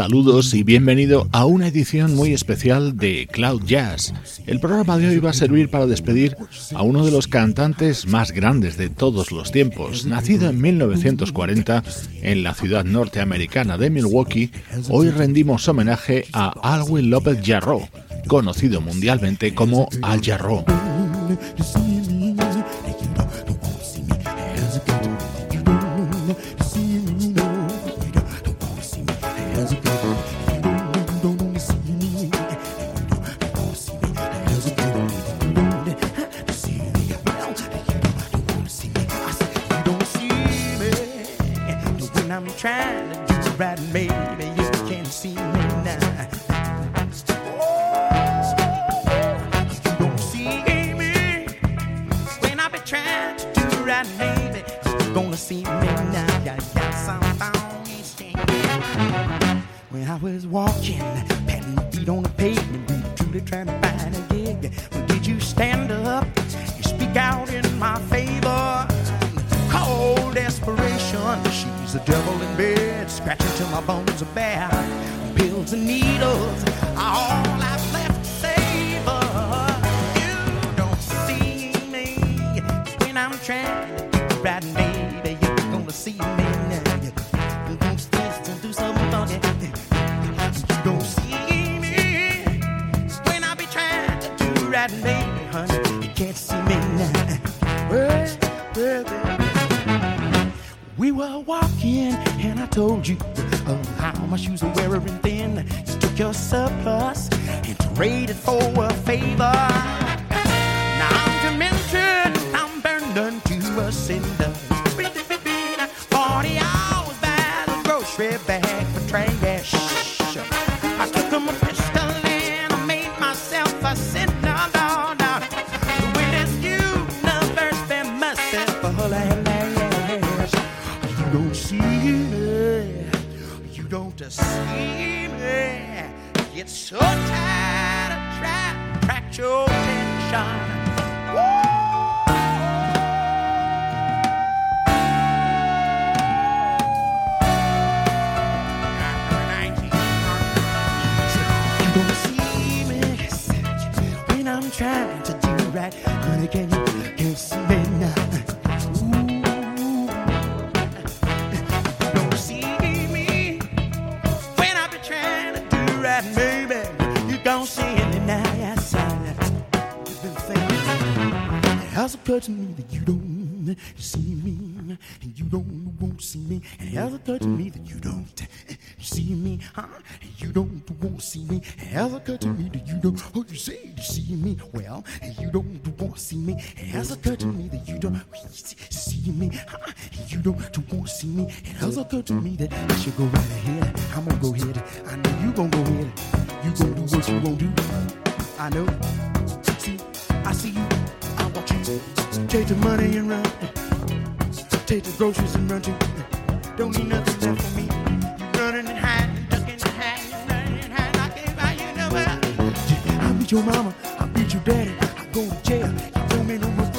Saludos y bienvenido a una edición muy especial de Cloud Jazz. El programa de hoy va a servir para despedir a uno de los cantantes más grandes de todos los tiempos. Nacido en 1940 en la ciudad norteamericana de Milwaukee, hoy rendimos homenaje a Alwin López Jarreau, conocido mundialmente como Al Jarreau. You don't won't see me. It has occurred to me that I should go right ahead. I'm gonna go ahead. I know you gonna go ahead. You gonna do what you gonna do. I know. See, I see you. I want you. Take the money and run. Take the groceries and run too. Don't need nothing left for me. You running and hiding, ducking and hiding, running and hiding. I can't find you nowhere. I beat your mama. I beat your daddy. I go to jail. You don't make no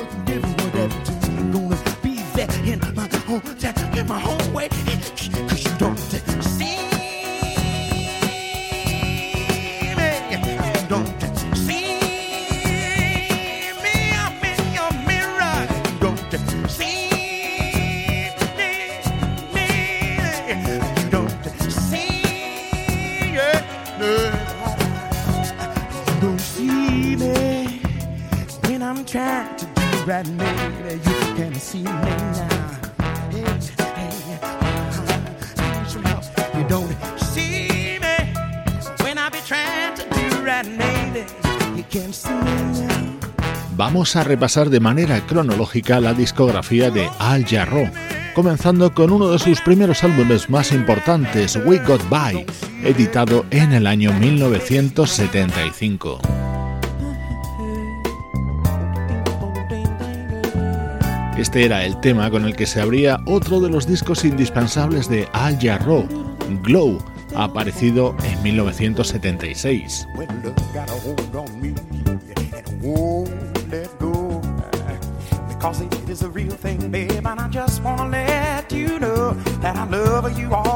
Vamos a repasar de manera cronológica la discografía de Al Jarreau comenzando con uno de sus primeros álbumes más importantes, We Got By, editado en el año 1975. Este era el tema con el que se abría otro de los discos indispensables de Al Jarreau, Glow, aparecido en 1976. Is a real thing, babe, and I just wanna let you know that I love you all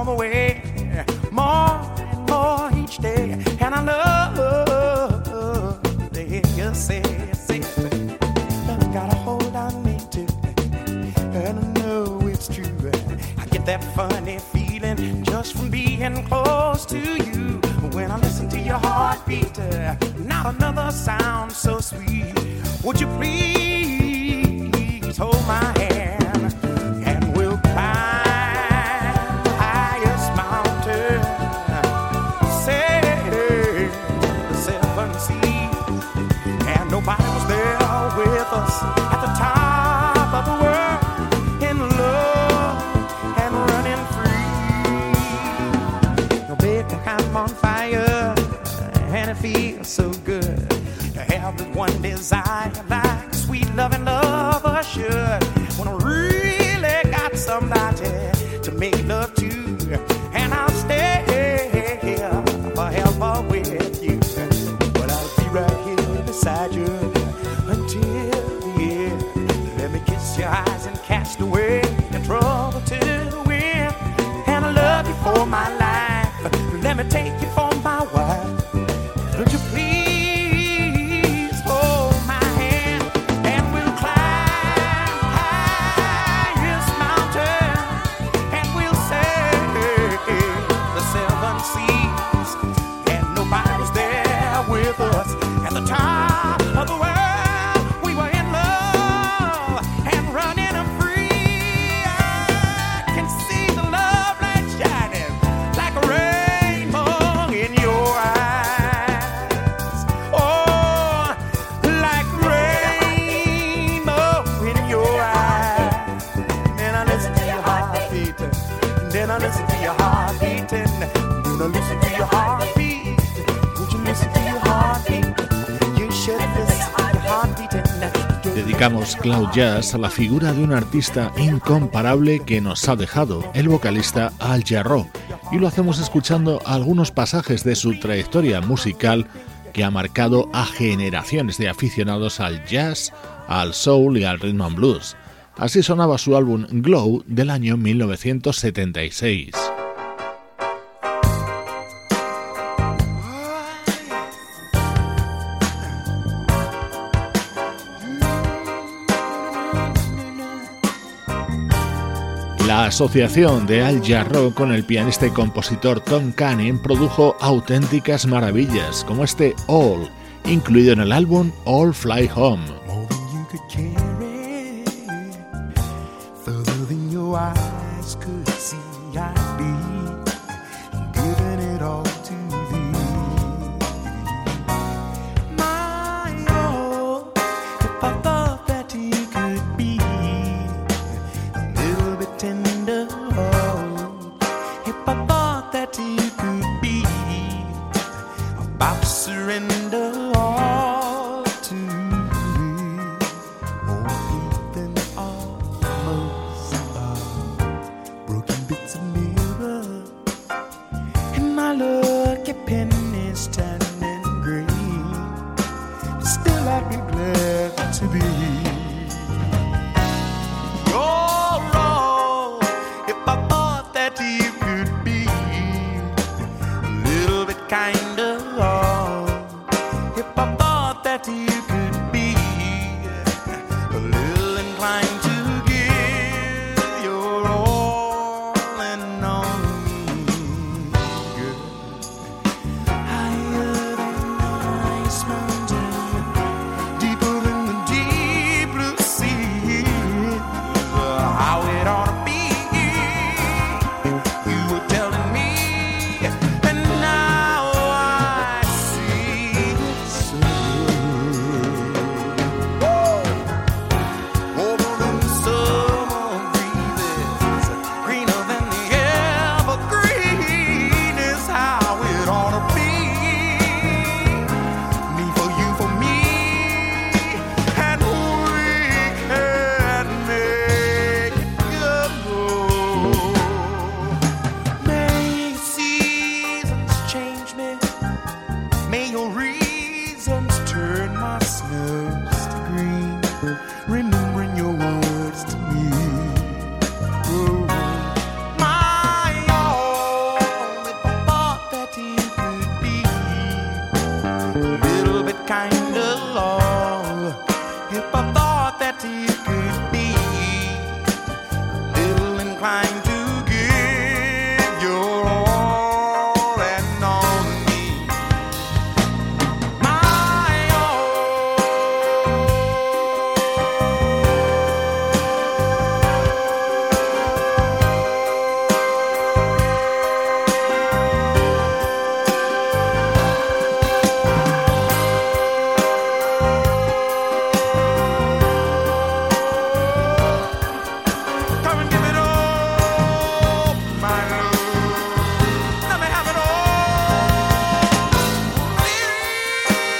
Dedicamos Cloud Jazz a la figura de un artista incomparable que nos ha dejado, el vocalista Al Jarreau, y lo hacemos escuchando algunos pasajes de su trayectoria musical que ha marcado a generaciones de aficionados al jazz, al soul y al rhythm and blues. Así sonaba su álbum Glow del año 1976. La asociación de Al Jarreau con el pianista y compositor Tom Canning produjo auténticas maravillas, como este All, incluido en el álbum All Fly Home.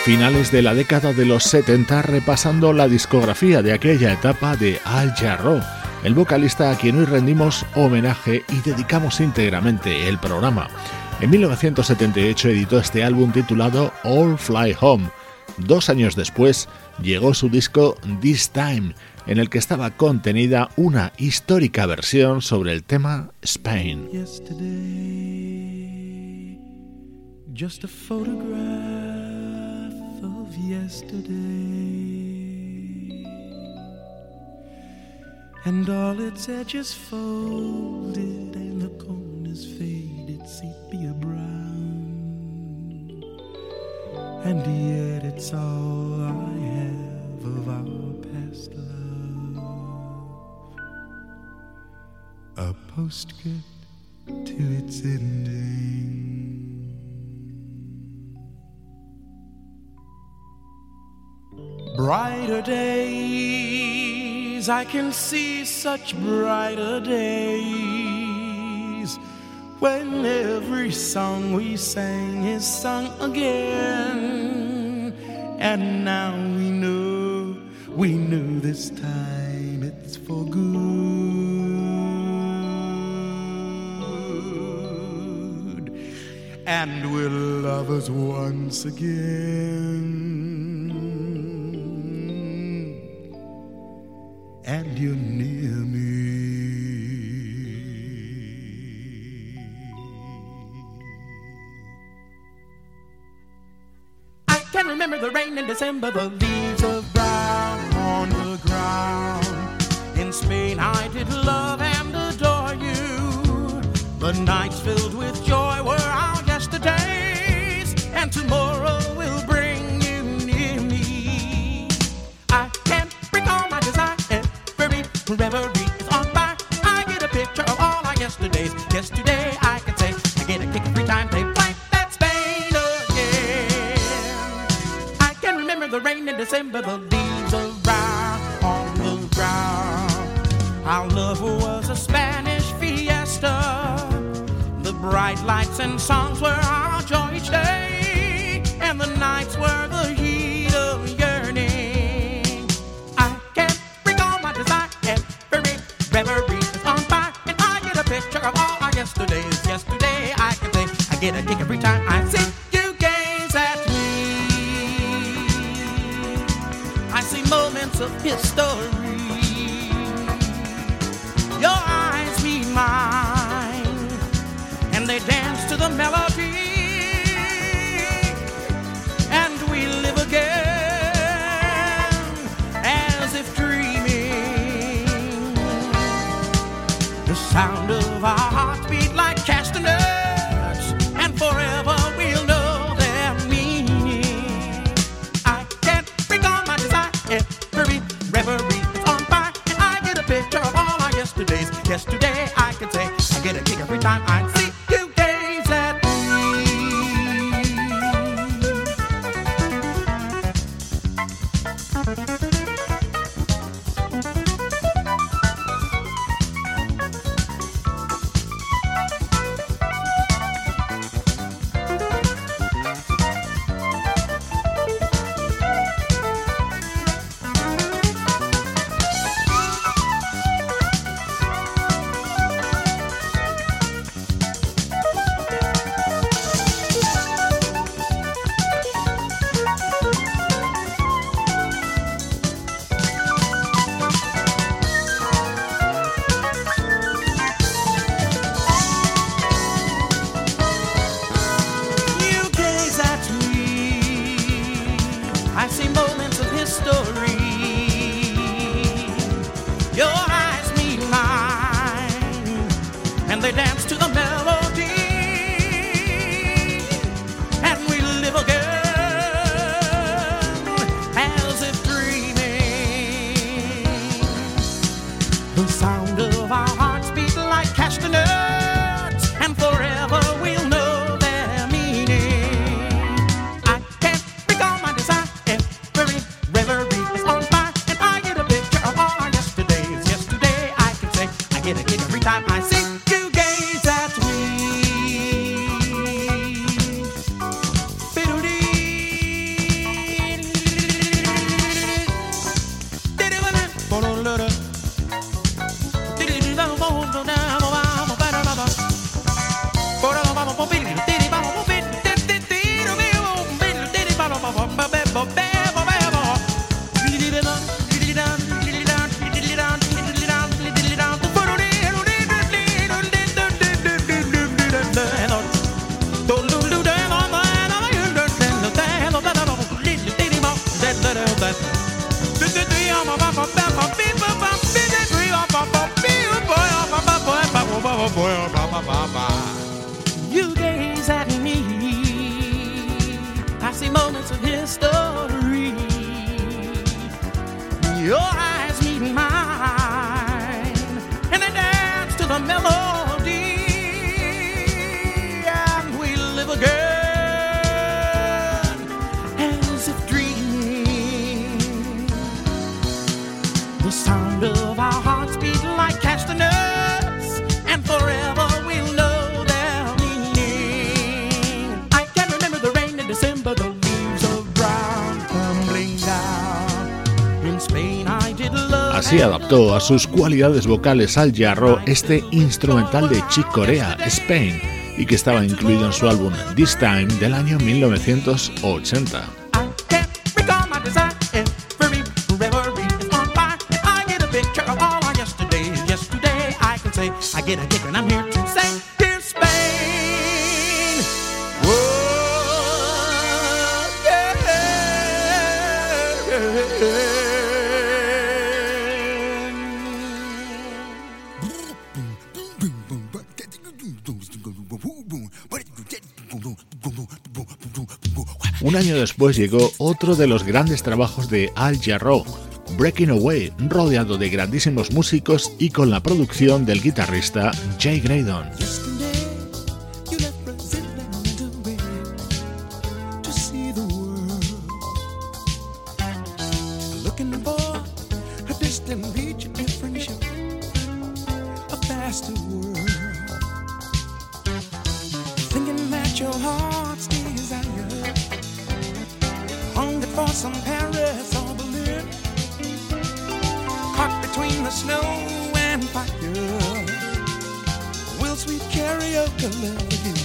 Finales de la década de los 70 repasando la discografía de aquella etapa de Al Jarreau, el vocalista a quien hoy rendimos homenaje y dedicamos íntegramente el programa. En 1978 editó este álbum titulado All Fly Home. Dos años después llegó su disco This Time, en el que estaba contenida una histórica versión sobre el tema Spain. And all its edges folded and the corners faded sepia brown. And yet it's all I have of our past love. A postscript to its ending brighter days I can see such brighter days when every song we sang is sung again. And now we know, we know this time it's for good. And we're lovers once again. And you're near me. I can remember the rain in December, the leaves of brown on the ground. In Spain, I did love and adore you. The nights filled with December, the leaves of brown on the ground. Our love was a Spanish fiesta. The bright lights and songs were our joy each day, and the nights were the heat of yearning. I can't bring all my desire Every reverie is on fire, and I get a picture of all our yesterdays. Yesterday, I can say I get a kick every time of history. Your eyes meet mine, and they dance to the melody. Así adaptó a sus cualidades vocales al jarro este instrumental de Chick Corea, Spain, y que estaba incluido en su álbum This Time del año 1980. Un año después llegó otro de los grandes trabajos de Al Jarreau, Breaking Away, rodeado de grandísimos músicos y con la producción del guitarrista Jay Graydon. Some from Paris or Berlin, caught between the snow and fire. Will sweet karaoke love you?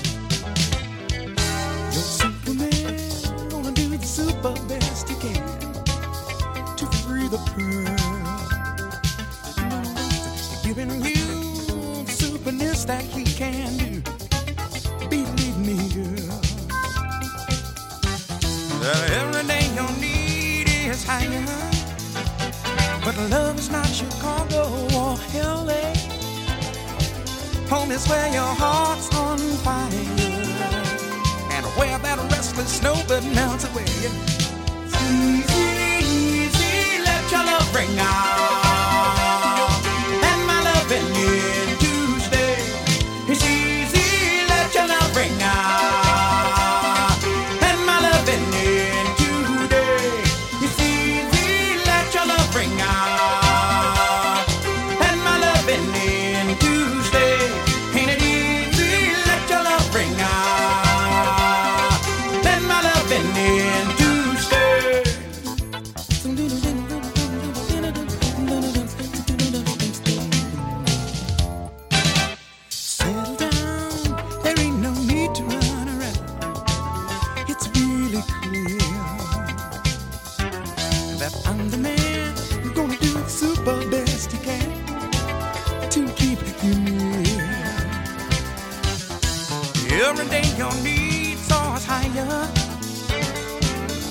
place where your heart's on fire and where that restless snow that melts away. Easy, easy, let your love ring out.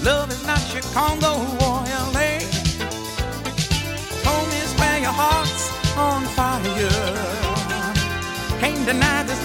Love is not Chicago or LA. Home is where your heart's on fire. Can't deny this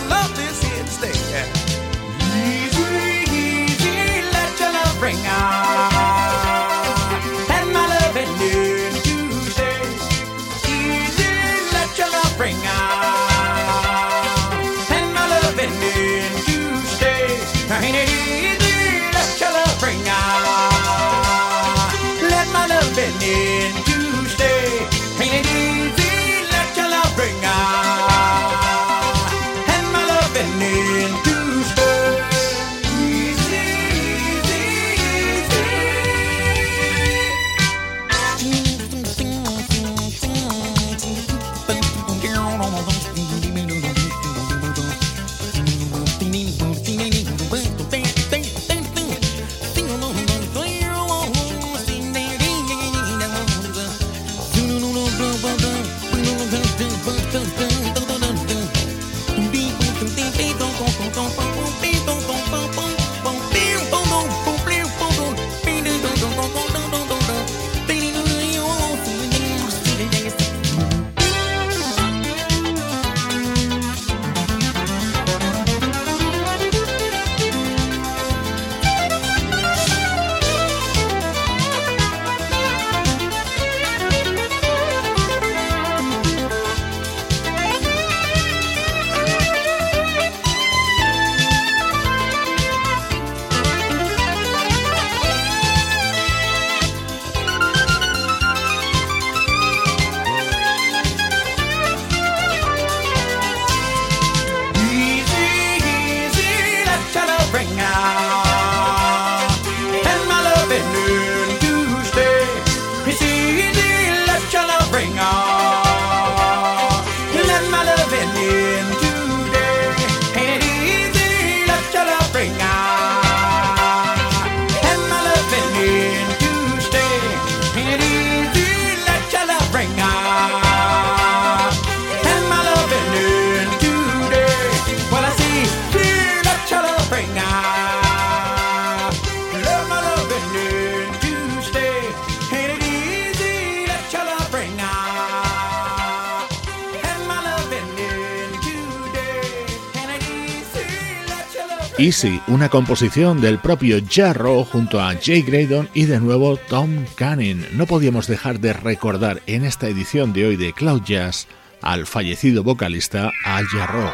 Easy, una composición del propio Jarro junto a Jay Graydon y de nuevo Tom Canning. No podíamos dejar de recordar en esta edición de hoy de Cloud Jazz al fallecido vocalista Al Jarro.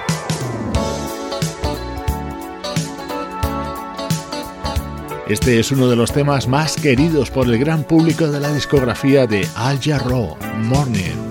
Este es uno de los temas más queridos por el gran público de la discografía de Al Jarro, Morning.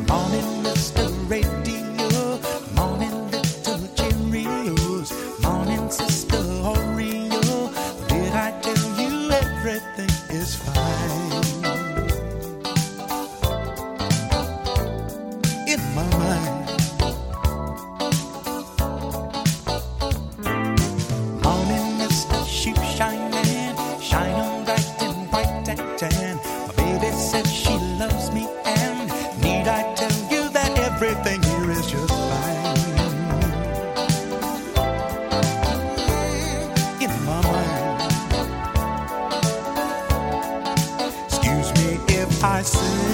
sing.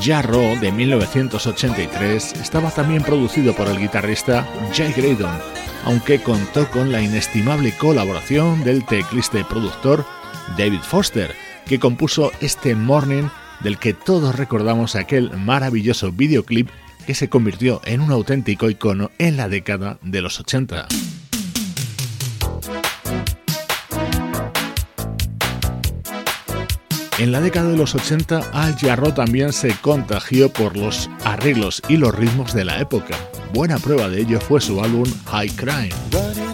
Jarro de 1983 estaba también producido por el guitarrista Jay Graydon, aunque contó con la inestimable colaboración del teclista y productor David Foster, que compuso este Morning del que todos recordamos aquel maravilloso videoclip que se convirtió en un auténtico icono en la década de los 80. En la década de los 80, Al Jarro también se contagió por los arreglos y los ritmos de la época. Buena prueba de ello fue su álbum High Crime.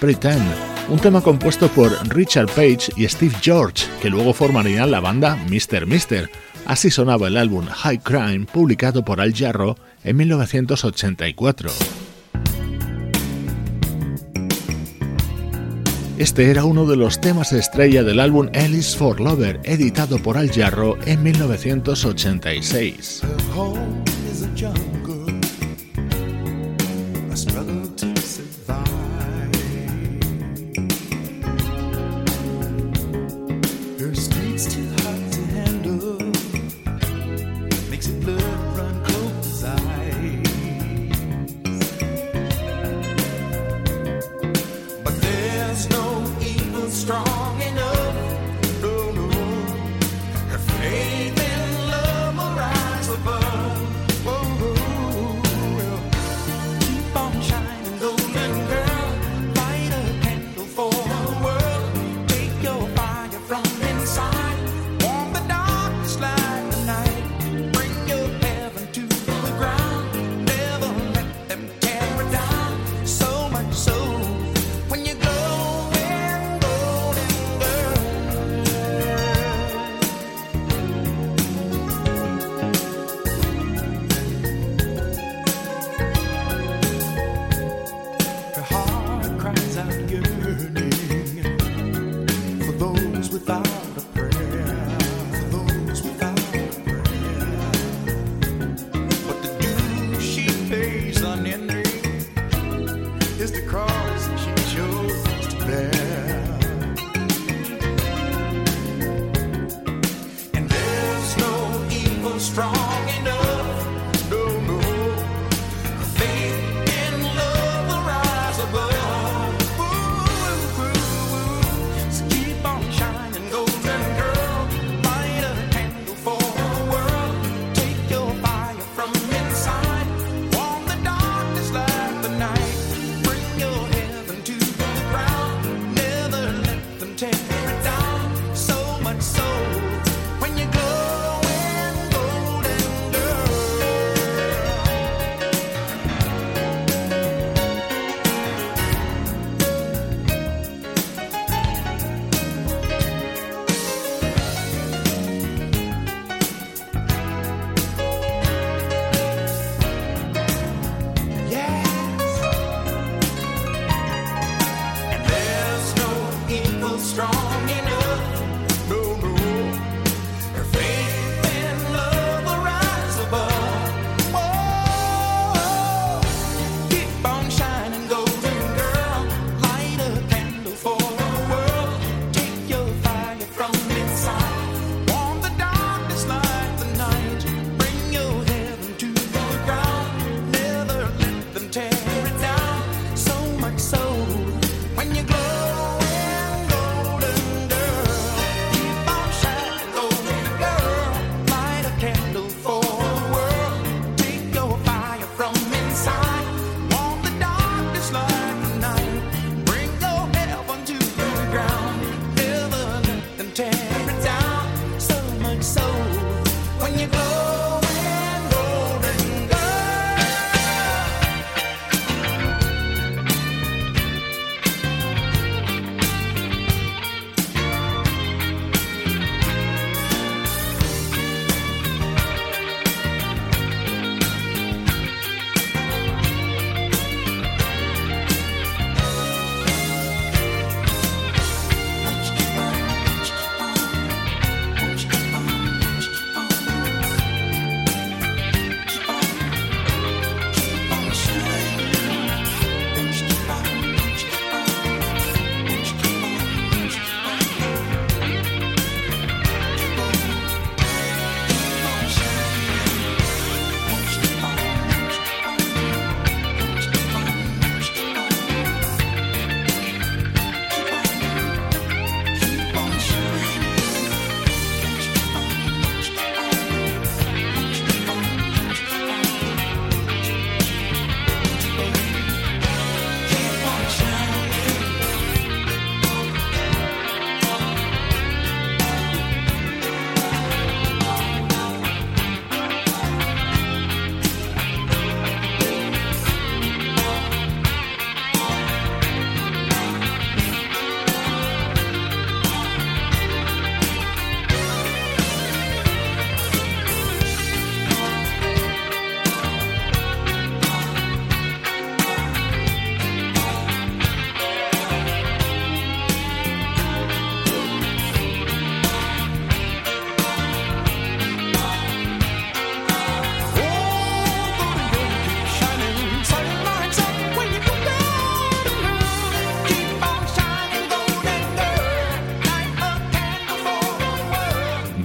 Pretend, un tema compuesto por Richard Page y Steve George, que luego formarían la banda Mr. Mister. Así sonaba el álbum High Crime, publicado por Al Jarro en 1984. Este era uno de los temas estrella del álbum Alice for Lover, editado por Al Jarro en 1986.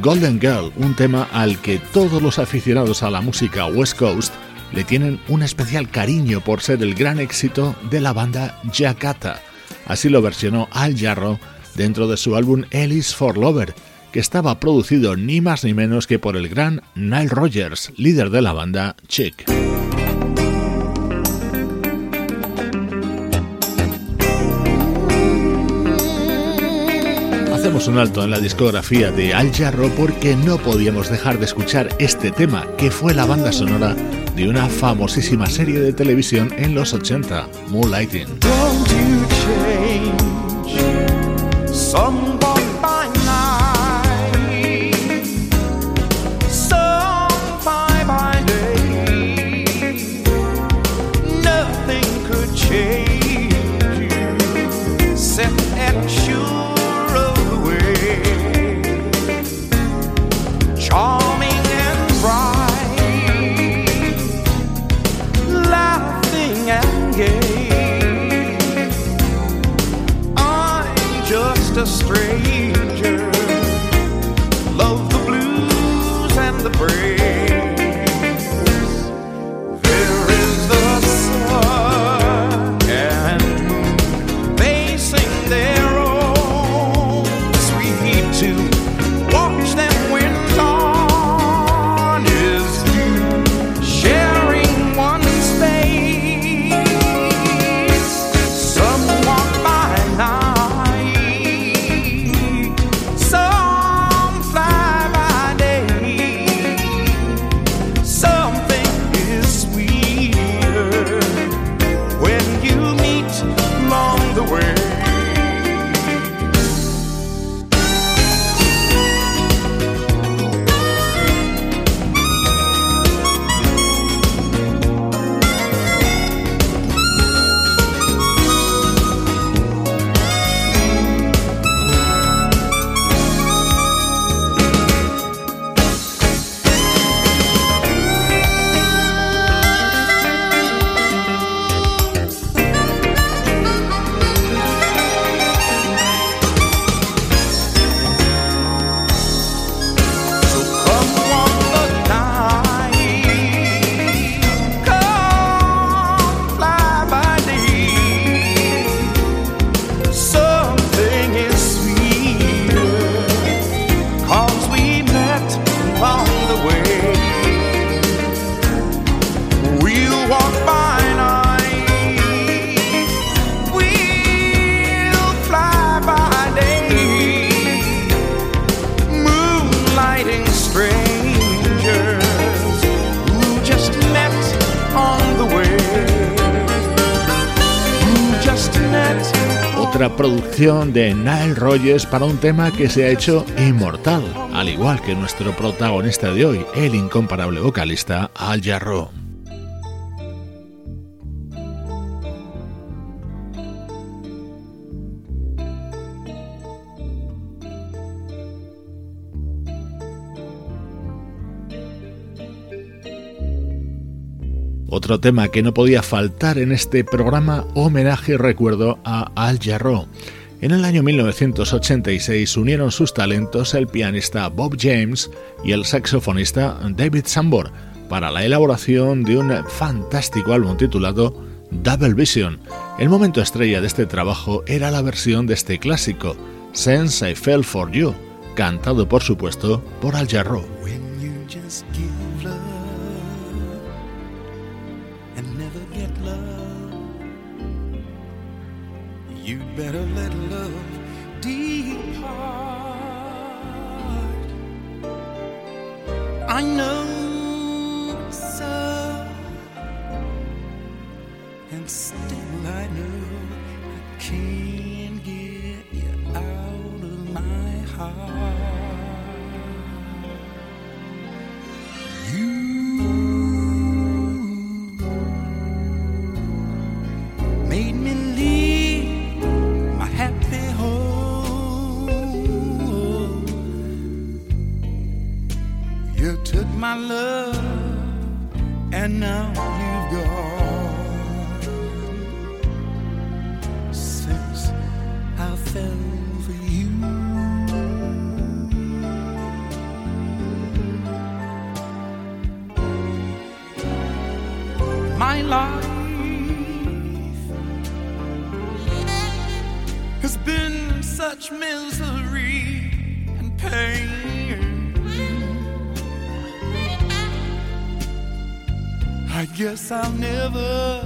Golden Girl, un tema al que todos los aficionados a la música West Coast le tienen un especial cariño por ser el gran éxito de la banda Jakarta. Así lo versionó Al Jarro dentro de su álbum Ellis for Lover, que estaba producido ni más ni menos que por el gran Nile Rogers, líder de la banda Chick. Un alto en la discografía de Al Jarro porque no podíamos dejar de escuchar este tema que fue la banda sonora de una famosísima serie de televisión en los 80, Moonlighting. De Nile Rogers para un tema que se ha hecho inmortal, al igual que nuestro protagonista de hoy, el incomparable vocalista Al Jarreau. Otro tema que no podía faltar en este programa homenaje y recuerdo a Al Jarreau. En el año 1986 unieron sus talentos el pianista Bob James y el saxofonista David Sambor para la elaboración de un fantástico álbum titulado Double Vision. El momento estrella de este trabajo era la versión de este clásico, Since I Fell For You, cantado por supuesto por Al Jarreau. I know guess I'll never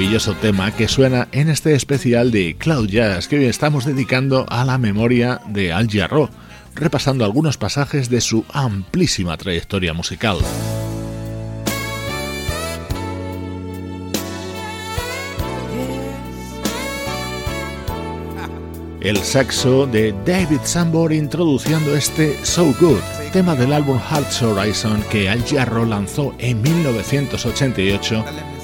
maravilloso tema que suena en este especial de Cloud Jazz que hoy estamos dedicando a la memoria de Al Jarro, repasando algunos pasajes de su amplísima trayectoria musical. El saxo de David Sambor introduciendo este So Good, tema del álbum Hearts Horizon que Al Jarro lanzó en 1988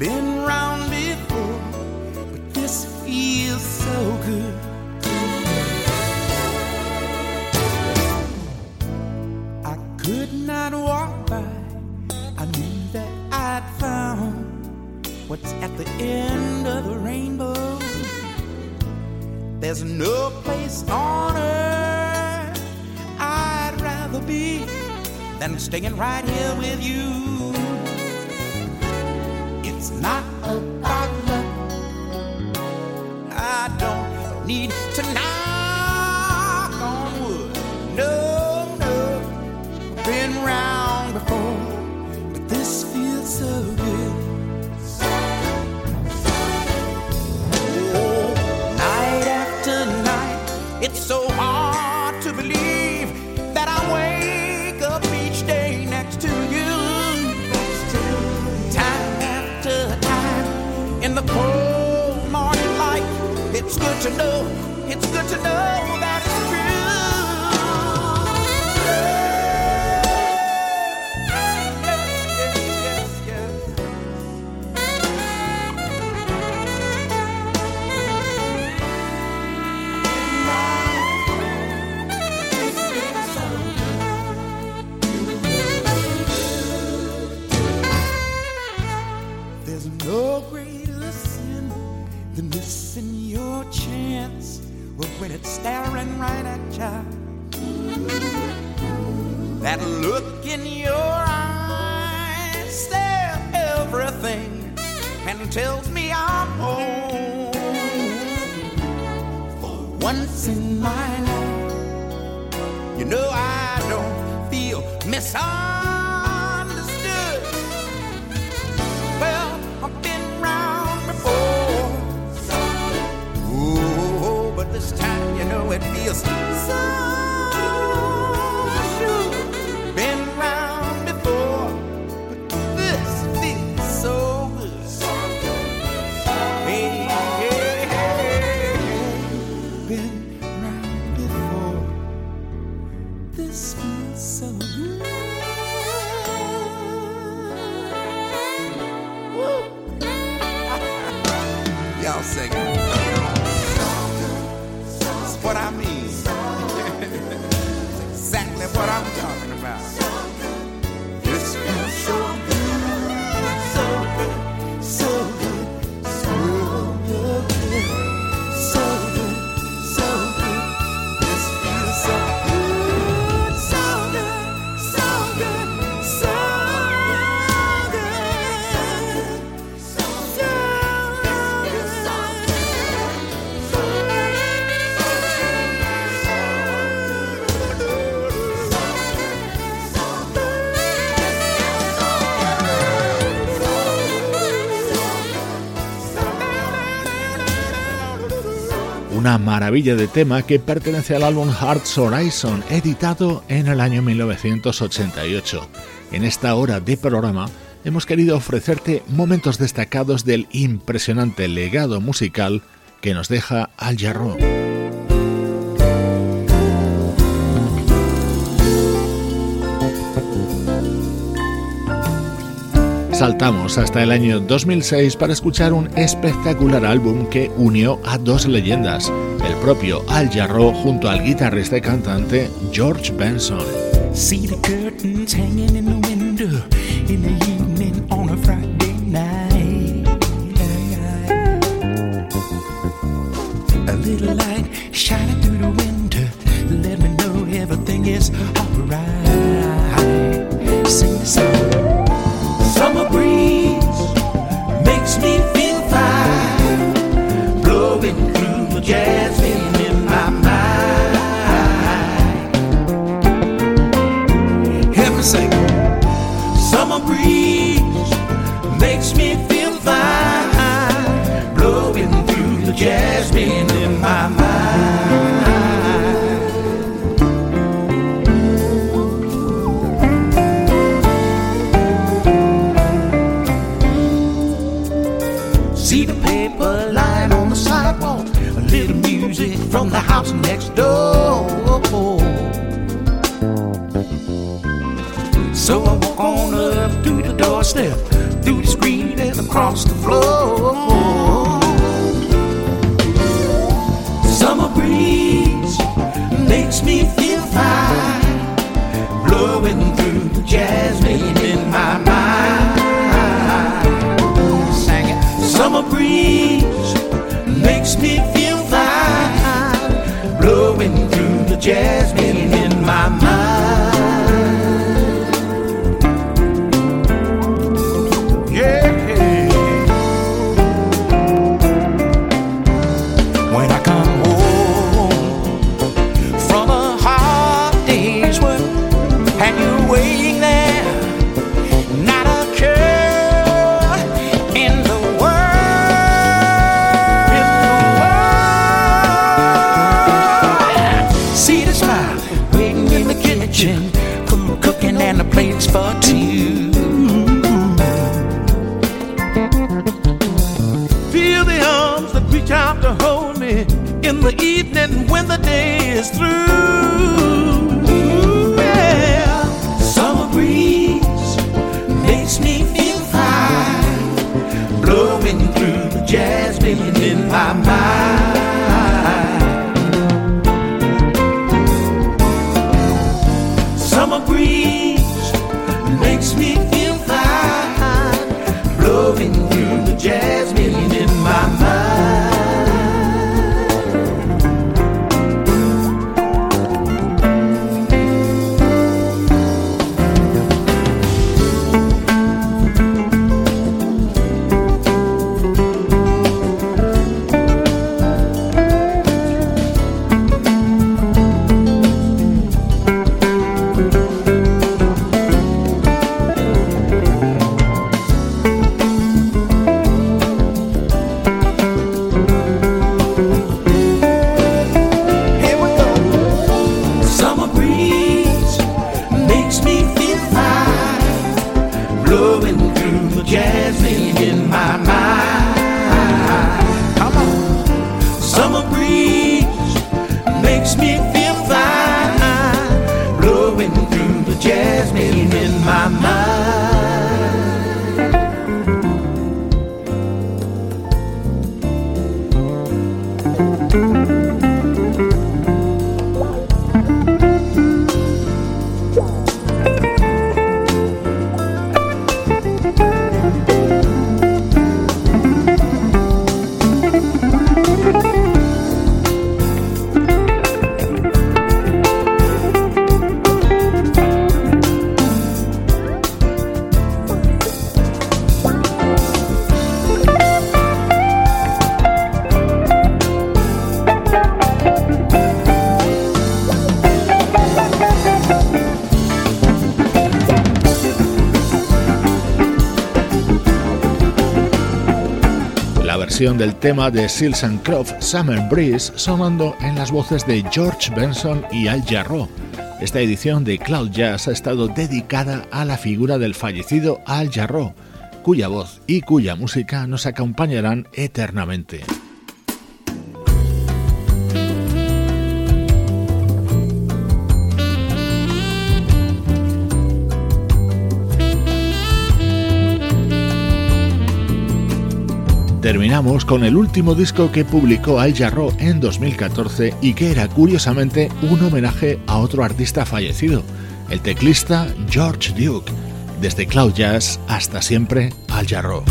Been round before, but this feels so good. I could not walk by, I knew that I'd found what's at the end of the rainbow. There's no place on earth I'd rather be than staying right here with you. Need to knock on wood. No, no, been round before, but this feels so good. Oh, night after night, it's so hard to believe that I wake up each day next to you. Time after time, in the cold morning light, it's good to know, once in my life, you know I don't feel misunderstood. Well, I've been round before. Ooh, but this time, you know, it feels so maravilla de tema que pertenece al álbum Hearts Horizon, editado en el año 1988. En esta hora de programa hemos querido ofrecerte momentos destacados del impresionante legado musical que nos deja Al Jarreau. Saltamos hasta el año 2006 para escuchar un espectacular álbum que unió a dos leyendas, propio Al Jarreau junto al guitarrista y cantante George Benson. time. del tema de Seals and Croft Summer Breeze sonando en las voces de George Benson y Al Jarro. Esta edición de Cloud Jazz ha estado dedicada a la figura del fallecido Al Jarro, cuya voz y cuya música nos acompañarán eternamente. Terminamos con el último disco que publicó Al Jarro en 2014 y que era curiosamente un homenaje a otro artista fallecido, el teclista George Duke. Desde Cloud Jazz hasta siempre Al Jarro.